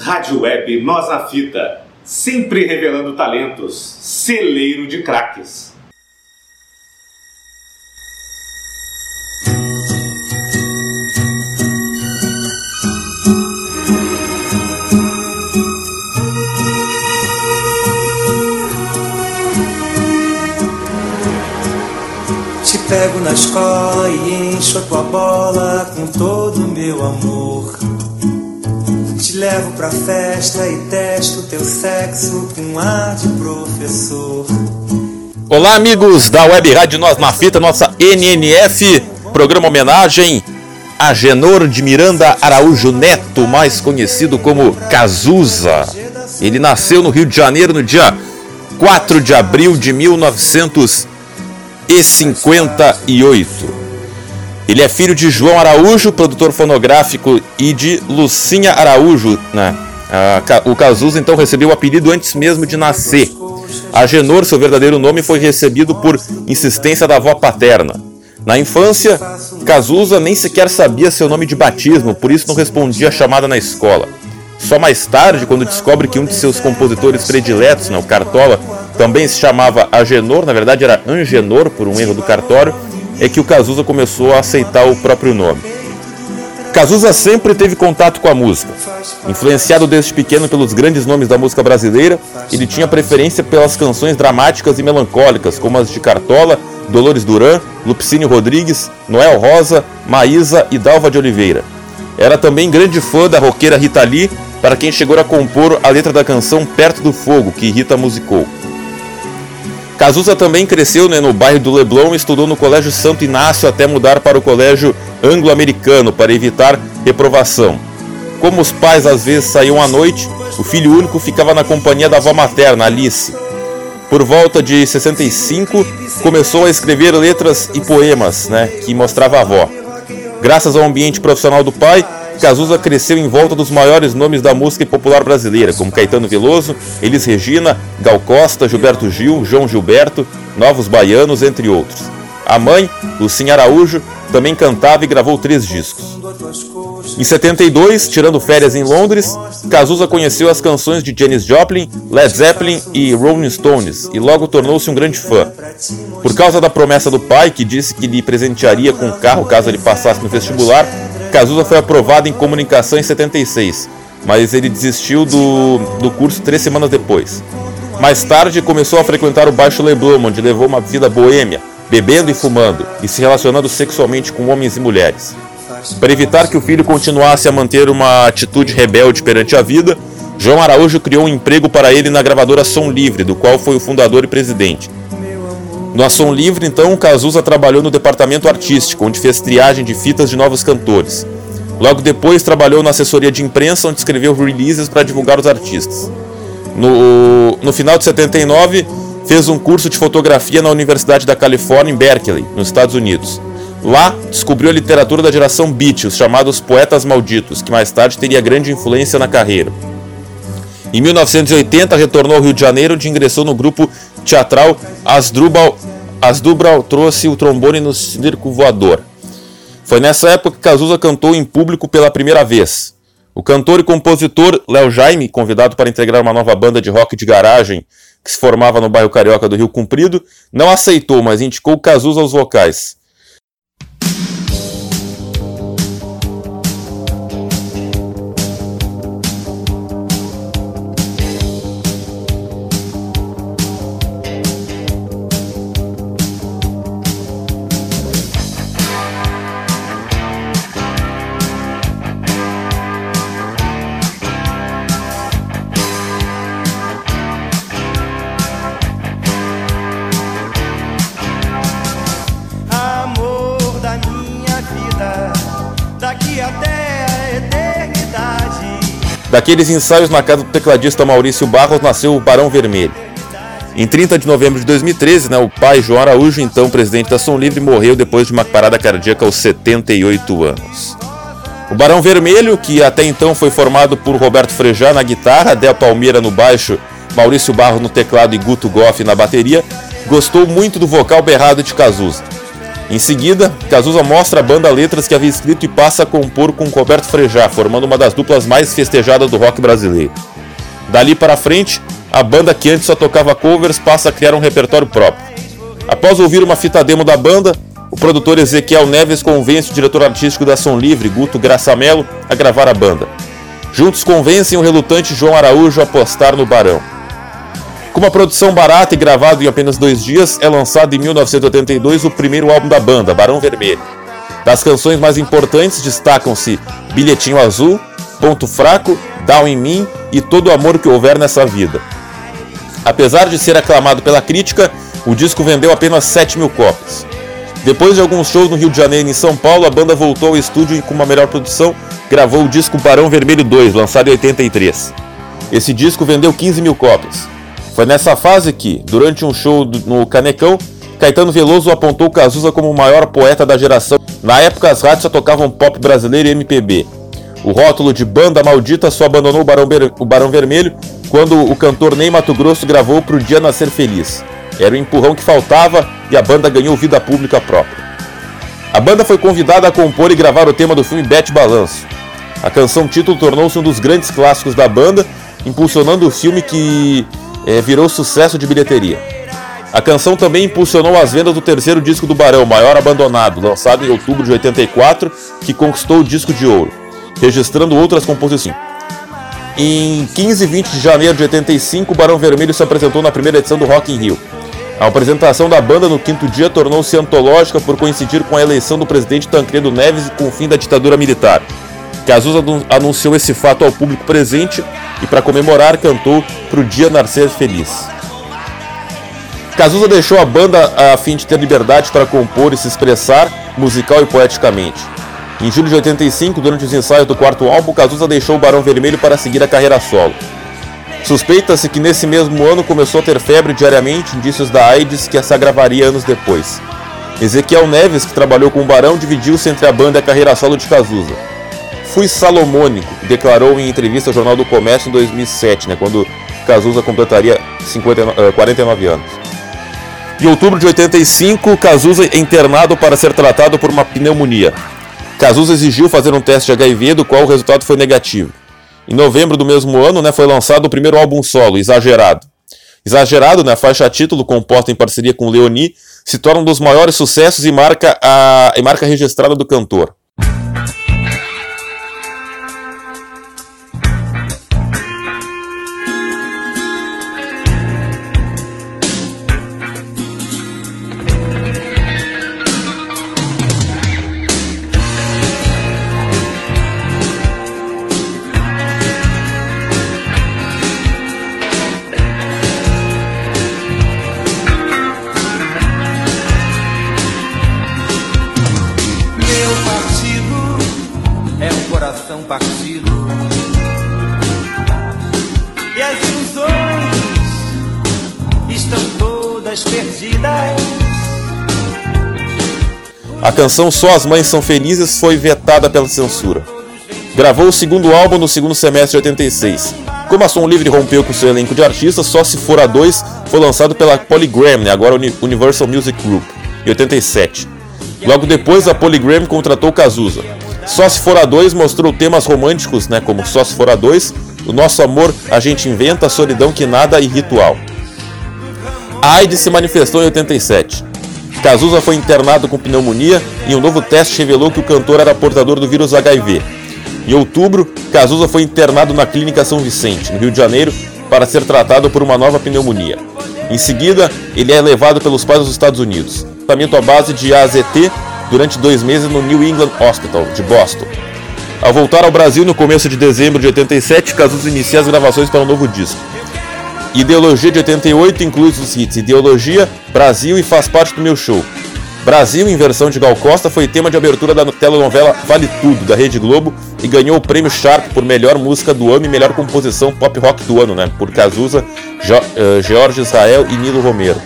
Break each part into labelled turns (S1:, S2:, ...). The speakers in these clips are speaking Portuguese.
S1: Rádio Web Nós na Fita, sempre revelando talentos, celeiro de craques.
S2: Te pego na escola e encho a tua bola com todo o meu amor. Te levo pra festa e testo teu sexo com ar de professor.
S3: Olá, amigos da Web Rádio Nós na Fita, nossa NNF, programa homenagem a Genor de Miranda Araújo Neto, mais conhecido como Cazuza. Ele nasceu no Rio de Janeiro no dia 4 de abril de 1958. Ele é filho de João Araújo, produtor fonográfico, e de Lucinha Araújo. Né? o Cazuza então recebeu o apelido antes mesmo de nascer. Agenor, seu verdadeiro nome, foi recebido por insistência da avó paterna. Na infância, Cazuza nem sequer sabia seu nome de batismo, por isso não respondia a chamada na escola. Só mais tarde, quando descobre que um de seus compositores prediletos, né, o Cartola, também se chamava Agenor, na verdade era Angenor, por um erro do cartório, é que o Cazuza começou a aceitar o próprio nome. Cazuza sempre teve contato com a música. Influenciado desde pequeno pelos grandes nomes da música brasileira, ele tinha preferência pelas canções dramáticas e melancólicas, como as de Cartola, Dolores Duran, Lupicínio Rodrigues, Noel Rosa, Maísa e Dalva de Oliveira. Era também grande fã da roqueira Rita Lee, para quem chegou a compor a letra da canção Perto do Fogo, que Rita musicou. Cazuza também cresceu né, no bairro do Leblon e estudou no Colégio Santo Inácio até mudar para o Colégio Anglo-Americano para evitar reprovação. Como os pais às vezes saíam à noite, o filho único ficava na companhia da avó materna, Alice. Por volta de 65, começou a escrever letras e poemas né, que mostrava a avó. Graças ao ambiente profissional do pai, Cazuza cresceu em volta dos maiores nomes da música popular brasileira, como Caetano Veloso, Elis Regina, Gal Costa, Gilberto Gil, João Gilberto, Novos Baianos, entre outros. A mãe, Lucinha Araújo, também cantava e gravou três discos. Em 72, tirando férias em Londres, Cazuza conheceu as canções de Janis Joplin, Led Zeppelin e Rolling Stones e logo tornou-se um grande fã. Por causa da promessa do pai, que disse que lhe presentearia com um carro caso ele passasse no vestibular, Cazuza foi aprovado em comunicação em 76, mas ele desistiu do, do curso três semanas depois. Mais tarde, começou a frequentar o Baixo Leblon, onde levou uma vida boêmia, bebendo e fumando, e se relacionando sexualmente com homens e mulheres. Para evitar que o filho continuasse a manter uma atitude rebelde perante a vida, João Araújo criou um emprego para ele na gravadora Som Livre, do qual foi o fundador e presidente. No Ação Livre, então, Cazuza trabalhou no departamento artístico, onde fez triagem de fitas de novos cantores. Logo depois, trabalhou na assessoria de imprensa, onde escreveu releases para divulgar os artistas. No, no final de 79, fez um curso de fotografia na Universidade da Califórnia, em Berkeley, nos Estados Unidos. Lá, descobriu a literatura da geração Beat, os chamados poetas malditos, que mais tarde teria grande influência na carreira. Em 1980, retornou ao Rio de Janeiro, onde ingressou no grupo teatral Asdrubal, Asdrubal trouxe o trombone no circo voador. Foi nessa época que Cazuza cantou em público pela primeira vez. O cantor e compositor Léo Jaime, convidado para integrar uma nova banda de rock de garagem que se formava no bairro Carioca do Rio Comprido, não aceitou, mas indicou Cazuza aos vocais. Daqueles ensaios na casa do tecladista Maurício Barros nasceu o Barão Vermelho. Em 30 de novembro de 2013, né, o pai João Araújo, então presidente da Som Livre, morreu depois de uma parada cardíaca aos 78 anos. O Barão Vermelho, que até então foi formado por Roberto Frejá na guitarra, Del Palmeira no baixo, Maurício Barros no teclado e Guto Goff na bateria, gostou muito do vocal berrado de Cazuza. Em seguida, Cazuza mostra a banda letras que havia escrito e passa a compor com Roberto Frejá, formando uma das duplas mais festejadas do rock brasileiro. Dali para frente, a banda que antes só tocava covers passa a criar um repertório próprio. Após ouvir uma fita demo da banda, o produtor Ezequiel Neves convence o diretor artístico da Som Livre, Guto Graçamelo, a gravar a banda. Juntos convencem o relutante João Araújo a apostar no Barão. Com uma produção barata e gravado em apenas dois dias, é lançado em 1982 o primeiro álbum da banda, Barão Vermelho. Das canções mais importantes destacam-se Bilhetinho Azul, Ponto Fraco, Down em Mim e Todo o Amor que Houver Nessa Vida. Apesar de ser aclamado pela crítica, o disco vendeu apenas 7 mil cópias. Depois de alguns shows no Rio de Janeiro e em São Paulo, a banda voltou ao estúdio e, com uma melhor produção, gravou o disco Barão Vermelho 2, lançado em 83. Esse disco vendeu 15 mil cópias. Foi nessa fase que, durante um show no Canecão, Caetano Veloso apontou Cazuza como o maior poeta da geração. Na época, as rádios só tocavam pop brasileiro e MPB. O rótulo de banda maldita só abandonou o Barão, o Barão Vermelho quando o cantor Ney Mato Grosso gravou Pro Dia Nascer Feliz. Era o empurrão que faltava e a banda ganhou vida pública própria. A banda foi convidada a compor e gravar o tema do filme Bete Balanço. A canção título tornou-se um dos grandes clássicos da banda, impulsionando o filme que virou sucesso de bilheteria. A canção também impulsionou as vendas do terceiro disco do Barão, Maior Abandonado, lançado em outubro de 84, que conquistou o disco de ouro, registrando outras composições. Em 15 e 20 de janeiro de 85, o Barão Vermelho se apresentou na primeira edição do Rock in Rio. A apresentação da banda no quinto dia tornou-se antológica por coincidir com a eleição do presidente Tancredo Neves e com o fim da ditadura militar. Cazuza anunciou esse fato ao público presente e, para comemorar, cantou Pro Dia Nascer Feliz. Cazuza deixou a banda a fim de ter liberdade para compor e se expressar musical e poeticamente. Em julho de 85, durante os ensaios do quarto álbum, Cazuza deixou o Barão Vermelho para seguir a carreira solo. Suspeita-se que nesse mesmo ano começou a ter febre diariamente, indícios da AIDS que se agravaria anos depois. Ezequiel Neves, que trabalhou com o Barão, dividiu-se entre a banda e a carreira solo de Cazuza. Fui salomônico, declarou em entrevista ao Jornal do Comércio em 2007, né, quando Cazuza completaria 50, 49 eh, anos. Em outubro de 85, Cazuza é internado para ser tratado por uma pneumonia. Cazuza exigiu fazer um teste de HIV, do qual o resultado foi negativo. Em novembro do mesmo ano, né, foi lançado o primeiro álbum solo, Exagerado. Exagerado, né, a faixa título, composta em parceria com Leoni, se torna um dos maiores sucessos e marca a e marca registrada do cantor. A canção Só as Mães São Felizes foi vetada pela censura. Gravou o segundo álbum no segundo semestre de 86. Como a Som Livre rompeu com seu elenco de artistas, Só Se For a 2 foi lançado pela Polygram, né, agora Universal Music Group, em 87. Logo depois, a Polygram contratou Cazuza. Só Se For a 2 mostrou temas românticos, né, como Só Se For a 2, O Nosso Amor, A Gente Inventa, Solidão Que Nada e Ritual. A AIDS se manifestou em 87. Cazuza foi internado com pneumonia e um novo teste revelou que o cantor era portador do vírus HIV. Em outubro, Cazuza foi internado na Clínica São Vicente, no Rio de Janeiro, para ser tratado por uma nova pneumonia. Em seguida, ele é levado pelos pais dos Estados Unidos, tratamento à base de AZT durante dois meses no New England Hospital, de Boston. Ao voltar ao Brasil no começo de dezembro de 87, Cazuza inicia as gravações para um novo disco. Ideologia de 88 inclui os hits Ideologia, Brasil e Faz Parte do Meu Show. Brasil, em versão de Gal Costa, foi tema de abertura da telenovela Vale Tudo, da Rede Globo, e ganhou o prêmio Sharp por melhor música do ano e melhor composição pop rock do ano, né? Por Cazuza, jo uh, Jorge Israel e Nilo Romero.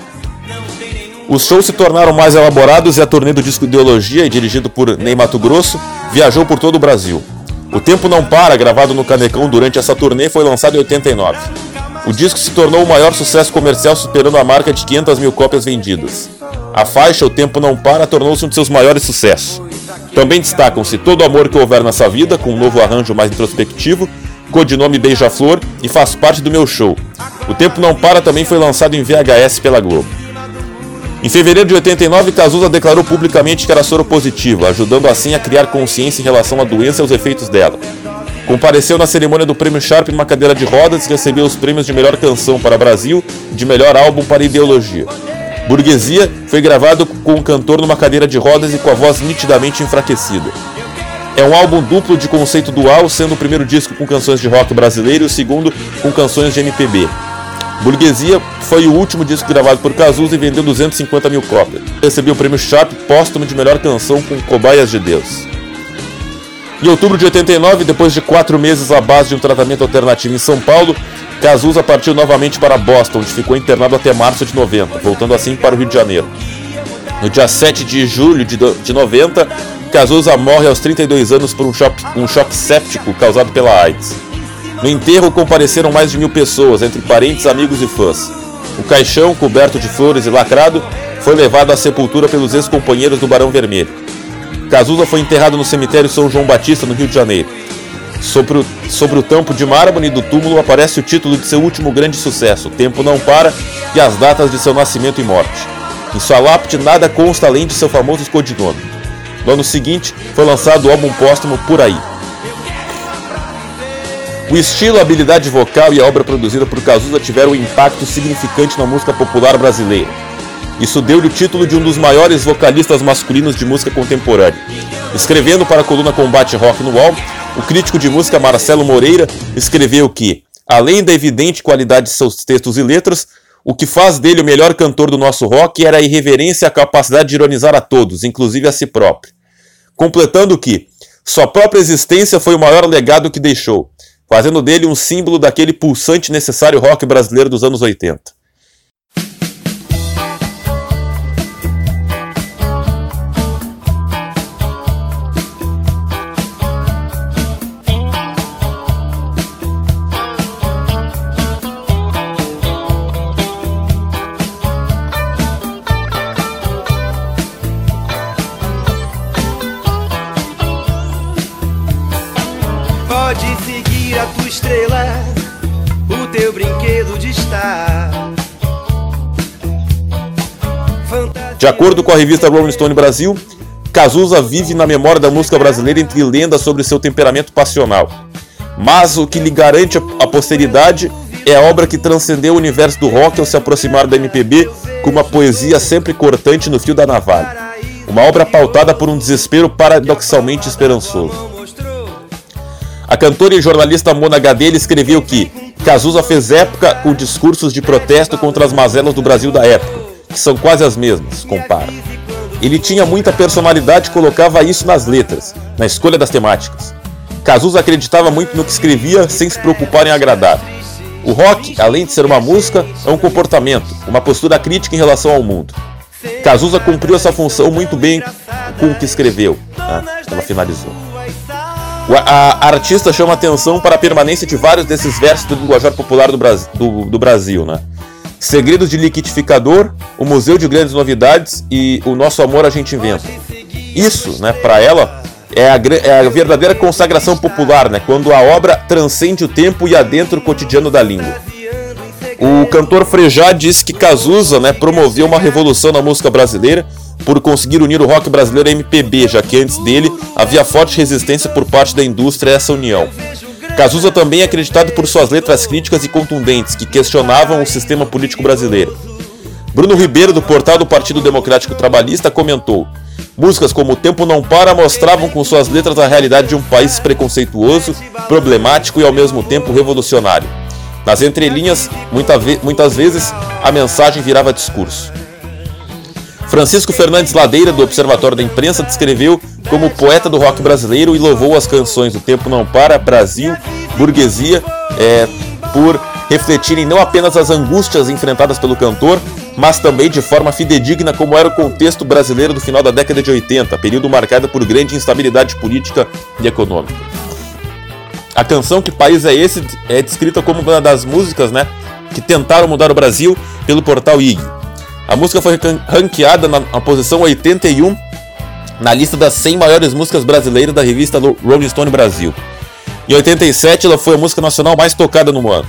S3: Os shows se tornaram mais elaborados e a turnê do disco Ideologia, dirigido por Ney Mato Grosso, viajou por todo o Brasil. O Tempo Não Para, gravado no Canecão durante essa turnê, foi lançado em 89. O disco se tornou o maior sucesso comercial, superando a marca de 500 mil cópias vendidas. A faixa O Tempo Não Para tornou-se um de seus maiores sucessos. Também destacam-se Todo Amor que Houver Nessa Vida, com um novo arranjo mais introspectivo, codinome Beija-Flor e faz parte do meu show. O Tempo Não Para também foi lançado em VHS pela Globo. Em fevereiro de 89, Cazuza declarou publicamente que era soropositiva, ajudando assim a criar consciência em relação à doença e aos efeitos dela. Compareceu na cerimônia do Prêmio Sharp numa cadeira de rodas e recebeu os prêmios de melhor canção para Brasil e de melhor álbum para Ideologia. Burguesia foi gravado com o cantor numa cadeira de rodas e com a voz nitidamente enfraquecida. É um álbum duplo de conceito dual, sendo o primeiro disco com canções de rock brasileiro e o segundo com canções de MPB. Burguesia foi o último disco gravado por Cazuza e vendeu 250 mil cópias. Recebeu o prêmio Sharp póstumo de melhor canção com Cobaias de Deus. Em outubro de 89, depois de quatro meses à base de um tratamento alternativo em São Paulo, Cazuza partiu novamente para Boston, onde ficou internado até março de 90, voltando assim para o Rio de Janeiro. No dia 7 de julho de 90, Cazuza morre aos 32 anos por um choque, um choque séptico causado pela AIDS. No enterro compareceram mais de mil pessoas, entre parentes, amigos e fãs. O caixão, coberto de flores e lacrado, foi levado à sepultura pelos ex-companheiros do Barão Vermelho. Cazuza foi enterrado no cemitério São João Batista, no Rio de Janeiro. Sobre o, sobre o tampo de mármore do túmulo aparece o título de seu último grande sucesso, Tempo Não Para, e as datas de seu nascimento e morte. Em sua lápide nada consta além de seu famoso codinome. No ano seguinte, foi lançado o álbum póstumo Por Aí. O estilo, a habilidade vocal e a obra produzida por Cazuza tiveram um impacto significante na música popular brasileira. Isso deu-lhe o título de um dos maiores vocalistas masculinos de música contemporânea. Escrevendo para a coluna Combate Rock no UOL, o crítico de música Marcelo Moreira escreveu que, além da evidente qualidade de seus textos e letras, o que faz dele o melhor cantor do nosso rock era a irreverência e a capacidade de ironizar a todos, inclusive a si próprio. Completando que, sua própria existência foi o maior legado que deixou, fazendo dele um símbolo daquele pulsante necessário rock brasileiro dos anos 80. De acordo com a revista Rolling Stone Brasil, Cazuza vive na memória da música brasileira entre lendas sobre seu temperamento passional. Mas o que lhe garante a posteridade é a obra que transcendeu o universo do rock ao se aproximar da MPB com uma poesia sempre cortante no fio da navalha. Uma obra pautada por um desespero paradoxalmente esperançoso. A cantora e jornalista Mona Gadelha escreveu que Cazuza fez época com discursos de protesto contra as mazelas do Brasil da época que são quase as mesmas, compara. Ele tinha muita personalidade e colocava isso nas letras, na escolha das temáticas. Cazuza acreditava muito no que escrevia sem se preocupar em agradar. O rock, além de ser uma música, é um comportamento, uma postura crítica em relação ao mundo. Cazuza cumpriu essa função muito bem com o que escreveu. Né? Ela finalizou. A, artista chama atenção para a permanência de vários desses versos do linguajar popular do, Brasil, do, do Brasil né? Segredos de Liquidificador, o Museu de Grandes Novidades e O Nosso Amor a Gente Inventa. Isso, né, para ela, é a, é a, verdadeira consagração popular, né, quando a obra transcende o tempo e adentra o cotidiano da língua. O cantor Frejá disse que Cazuza né, promoveu uma revolução na música brasileira por conseguir unir o rock brasileiro à MPB, já que antes dele havia forte resistência por parte da indústria a essa união. Cazuza também é acreditado por suas letras críticas e contundentes que questionavam o sistema político brasileiro. Bruno Ribeiro, do portal do Partido Democrático Trabalhista, comentou: Músicas como O Tempo Não Para mostravam com suas letras a realidade de um país preconceituoso, problemático e ao mesmo tempo revolucionário. Nas entrelinhas, muita ve muitas vezes, a mensagem virava discurso. Francisco Fernandes Ladeira, do Observatório da Imprensa, descreveu como poeta do rock brasileiro e louvou as canções O Tempo Não Para, Brasil, Burguesia, é, por refletirem não apenas as angústias enfrentadas pelo cantor, mas também de forma fidedigna como era o contexto brasileiro do final da década de 80, período marcado por grande instabilidade política e econômica. A canção Que País é Esse é descrita como uma das músicas né, que tentaram mudar o Brasil pelo portal IG. A música foi ranqueada na, na posição 81 na lista das 100 maiores músicas brasileiras da revista Rolling Stone Brasil. Em 87, ela foi a música nacional mais tocada no ano.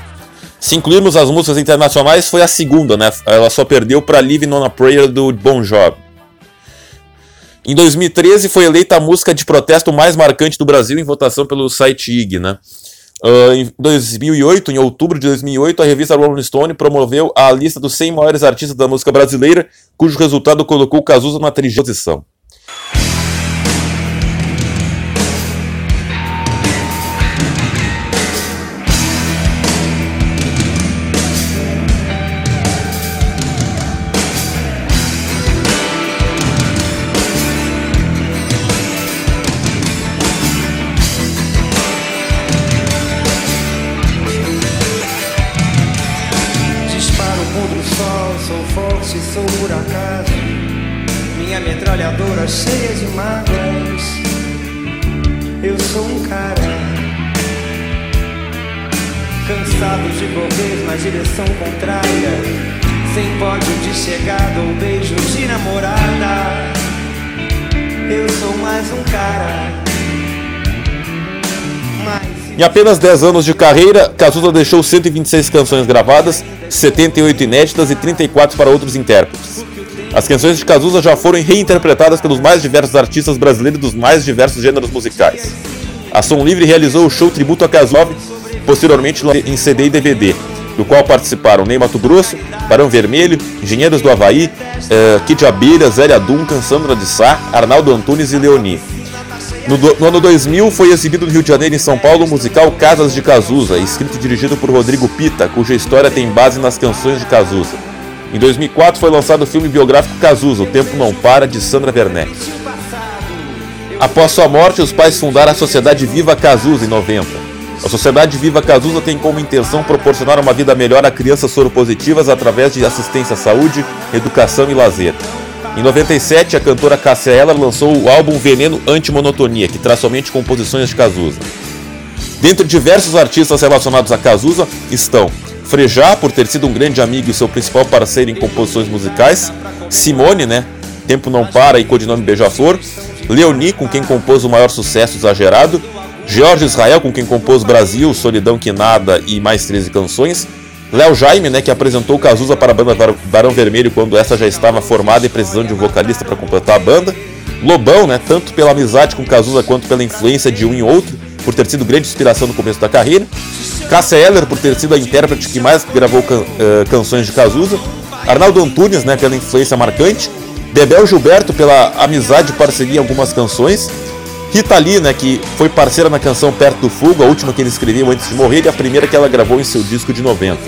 S3: Se incluirmos as músicas internacionais, foi a segunda, né? Ela só perdeu para Living on a Prayer do Bon Jovi. Em 2013 foi eleita a música de protesto mais marcante do Brasil em votação pelo site IG, né? Uh, em 2008, em outubro de 2008, a revista Rolling Stone promoveu a lista dos 100 maiores artistas da música brasileira, cujo resultado colocou Cazuza na 30 posição. Em apenas 10 anos de carreira, Cazuza deixou 126 canções gravadas, 78 inéditas e 34 para outros intérpretes. As canções de Cazuza já foram reinterpretadas pelos mais diversos artistas brasileiros dos mais diversos gêneros musicais. A Som Livre realizou o show tributo a Cazuza, posteriormente em CD e DVD, do qual participaram Ney Mato Grosso, Barão Vermelho, Engenheiros do Havaí, uh, Kid Abelha, Zélia Duncan, Sandra de Sá, Arnaldo Antunes e Leoni. No, no, ano 2000 foi exibido no Rio de Janeiro e em São Paulo o musical Casas de Cazuza, escrito e dirigido por Rodrigo Pita, cuja história tem base nas canções de Cazuza. Em 2004 foi lançado o filme biográfico Cazuza, O Tempo Não Para, de Sandra Werneck. Após sua morte, os pais fundaram a Sociedade Viva Cazuza em 90. A Sociedade Viva Cazuza tem como intenção proporcionar uma vida melhor a crianças soropositivas através de assistência à saúde, educação e lazer. Em 97, a cantora Cássia Eller lançou o álbum Veneno Antimonotonia, que traz somente composições de Cazuza. Dentre diversos artistas relacionados a Cazuza estão Frejá, por ter sido um grande amigo e seu principal parceiro em composições musicais, Simone, né? Tempo Não Para e codinome Beija-Flor, Leoni, com quem compôs o maior sucesso exagerado, Jorge Israel, com quem compôs Brasil, Solidão Que Nada e mais 13 canções, Léo Jaime, né, que apresentou Cazuza para a banda Barão Vermelho quando essa já estava formada e precisando de um vocalista para completar a banda. Lobão, né, tanto pela amizade com Cazuza quanto pela influência de um em outro, por ter sido grande inspiração no começo da carreira. Cássia Eller, por ter sido a intérprete que mais gravou can uh, canções de Cazuza. Arnaldo Antunes, né, pela influência marcante. Bebel Gilberto, pela amizade e parceria em algumas canções. Rita Lee, né, que foi parceira na canção Perto do Fogo, a última que ele escreveu antes de morrer e a primeira que ela gravou em seu disco de 90.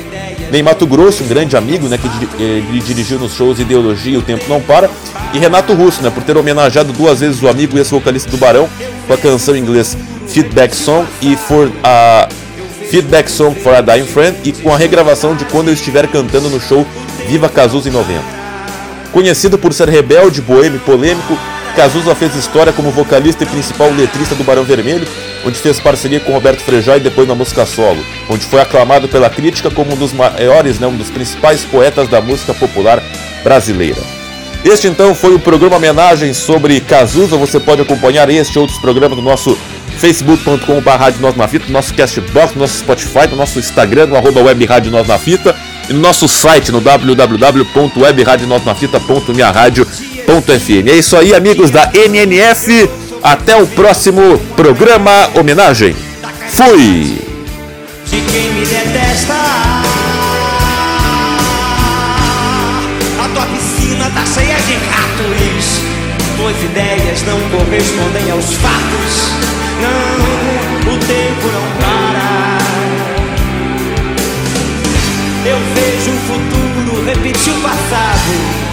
S3: Ney Mato Grosso, um grande amigo, né, que ele dirigiu nos shows Ideologia O Tempo Não Para, e Renato Russo, né, por ter homenageado duas vezes o amigo e ex-vocalista do Barão com a canção em inglês Feedback Song e for a Feedback Song for a Dying Friend e com a regravação de quando eu estiver cantando no show Viva Cazuza em 90. Conhecido por ser rebelde, boêmio e polêmico, Cazuza fez história como vocalista e principal letrista do Barão Vermelho, onde fez parceria com Roberto Frejá e depois na música solo, onde foi aclamado pela crítica como um dos maiores, né, um dos principais poetas da música popular brasileira. Este então foi o programa homenagem sobre Cazuza. Você pode acompanhar este e outros programas no nosso facebook.com.br Nós na Fita, no nosso Castbox, no nosso Spotify, no nosso Instagram, no arroba web Rádio Nós na Fita e no nosso site no www.webradionosnafita.minharadio.com FM. É isso aí, amigos da MNF. Até o próximo programa homenagem. Fui! De quem me detesta, a tua piscina tá cheia de ratos. Tuas ideias não correspondem aos fatos. Não, o tempo não para. Eu vejo o futuro repetir o passado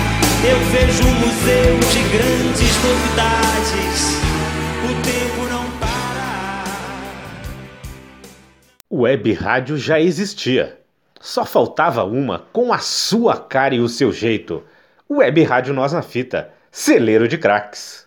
S3: eu vejo um museu de grandes novidades. O tempo não para.
S1: Web rádio já existia. Só faltava uma com a sua cara e o seu jeito. Web Rádio Nós na Fita, celeiro de craques.